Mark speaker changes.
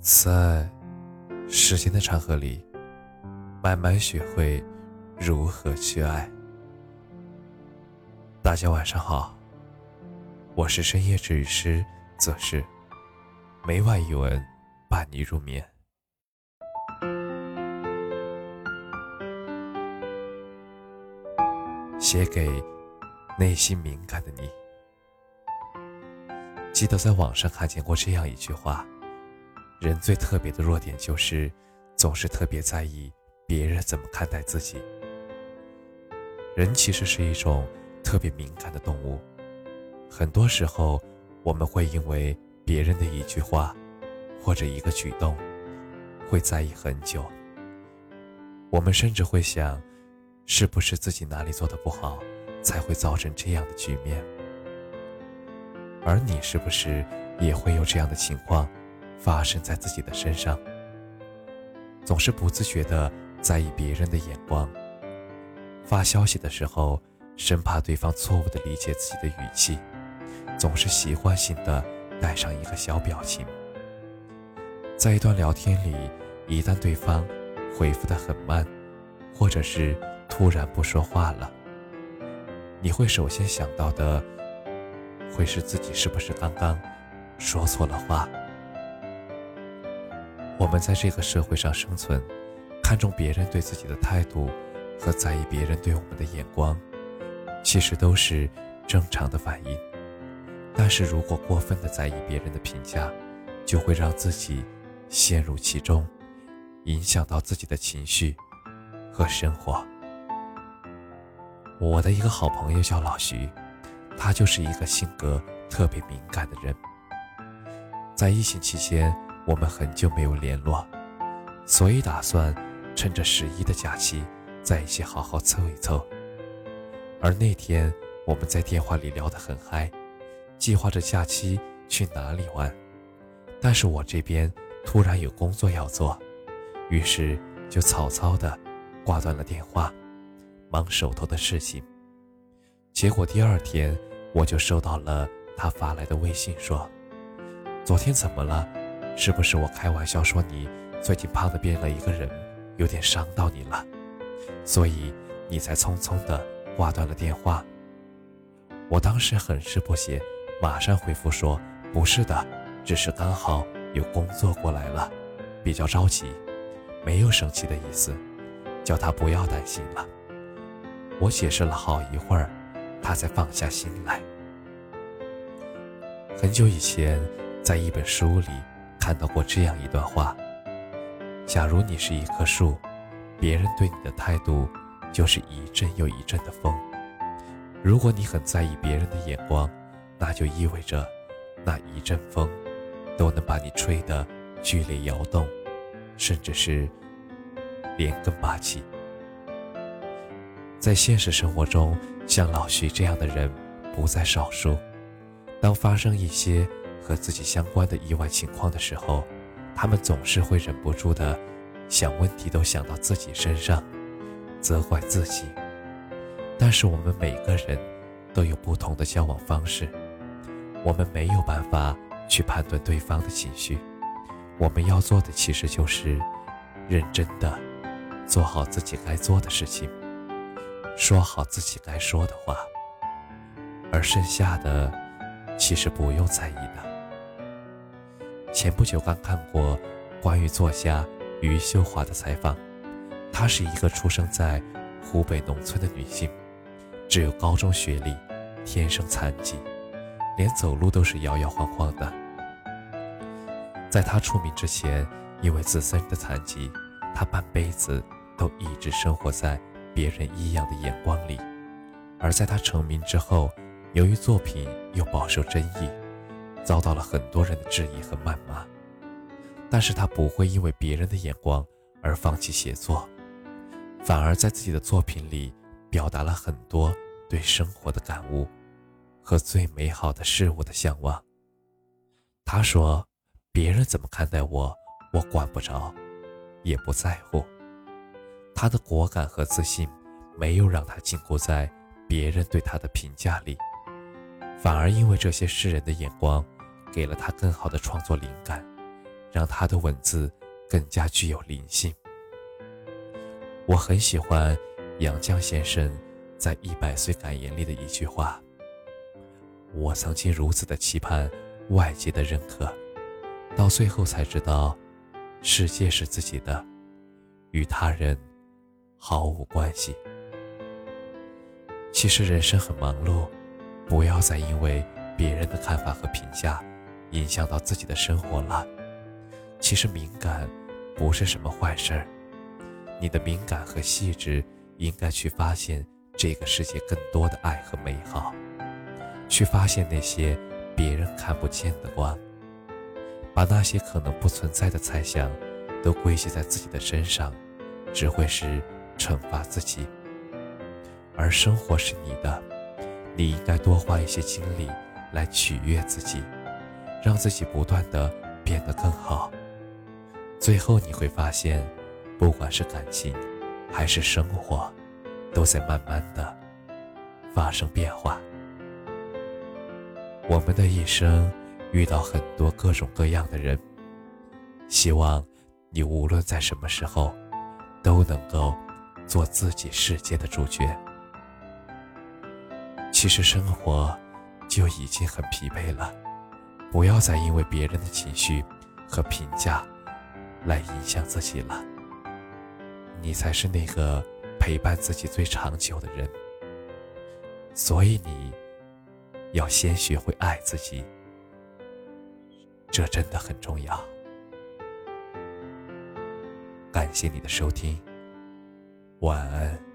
Speaker 1: 在时间的长河里，慢慢学会如何去爱。大家晚上好，我是深夜治愈师则是每晚一文伴你入眠。写给内心敏感的你。记得在网上看见过这样一句话。人最特别的弱点就是，总是特别在意别人怎么看待自己。人其实是一种特别敏感的动物，很多时候我们会因为别人的一句话或者一个举动，会在意很久。我们甚至会想，是不是自己哪里做的不好，才会造成这样的局面？而你是不是也会有这样的情况？发生在自己的身上，总是不自觉的在意别人的眼光。发消息的时候，生怕对方错误的理解自己的语气，总是习惯性的带上一个小表情。在一段聊天里，一旦对方回复的很慢，或者是突然不说话了，你会首先想到的，会是自己是不是刚刚说错了话。我们在这个社会上生存，看重别人对自己的态度，和在意别人对我们的眼光，其实都是正常的反应。但是如果过分的在意别人的评价，就会让自己陷入其中，影响到自己的情绪和生活。我的一个好朋友叫老徐，他就是一个性格特别敏感的人，在疫情期间。我们很久没有联络，所以打算趁着十一的假期在一起好好凑一凑。而那天我们在电话里聊得很嗨，计划着假期去哪里玩。但是我这边突然有工作要做，于是就草草的挂断了电话，忙手头的事情。结果第二天我就收到了他发来的微信，说：“昨天怎么了？”是不是我开玩笑说你最近胖的变了一个人，有点伤到你了，所以你才匆匆的挂断了电话？我当时很是不解，马上回复说不是的，只是刚好有工作过来了，比较着急，没有生气的意思，叫他不要担心了。我解释了好一会儿，他才放下心来。很久以前，在一本书里。看到过这样一段话：假如你是一棵树，别人对你的态度就是一阵又一阵的风。如果你很在意别人的眼光，那就意味着那一阵风都能把你吹得剧烈摇动，甚至是连根拔起。在现实生活中，像老徐这样的人不在少数。当发生一些……和自己相关的意外情况的时候，他们总是会忍不住的想问题都想到自己身上，责怪自己。但是我们每个人都有不同的交往方式，我们没有办法去判断对方的情绪。我们要做的其实就是认真的做好自己该做的事情，说好自己该说的话，而剩下的其实不用在意的。前不久刚看过关于作家余秀华的采访，她是一个出生在湖北农村的女性，只有高中学历，天生残疾，连走路都是摇摇晃晃的。在她出名之前，因为自身的残疾，她半辈子都一直生活在别人异样的眼光里；而在她成名之后，由于作品又饱受争议。遭到了很多人的质疑和谩骂，但是他不会因为别人的眼光而放弃写作，反而在自己的作品里表达了很多对生活的感悟和最美好的事物的向往。他说：“别人怎么看待我，我管不着，也不在乎。”他的果敢和自信没有让他禁锢在别人对他的评价里。反而因为这些世人的眼光，给了他更好的创作灵感，让他的文字更加具有灵性。我很喜欢杨绛先生在《一百岁感言》里的一句话：“我曾经如此的期盼外界的认可，到最后才知道，世界是自己的，与他人毫无关系。”其实人生很忙碌，不要再因为别人的看法和评价，影响到自己的生活了。其实敏感不是什么坏事儿，你的敏感和细致应该去发现这个世界更多的爱和美好，去发现那些别人看不见的光，把那些可能不存在的猜想都归结在自己的身上，只会是惩罚自己。而生活是你的，你应该多花一些精力来取悦自己，让自己不断的变得更好。最后你会发现，不管是感情，还是生活，都在慢慢的发生变化。我们的一生遇到很多各种各样的人，希望你无论在什么时候，都能够做自己世界的主角。其实生活就已经很疲惫了，不要再因为别人的情绪和评价来影响自己了。你才是那个陪伴自己最长久的人，所以你要先学会爱自己，这真的很重要。感谢你的收听，晚安。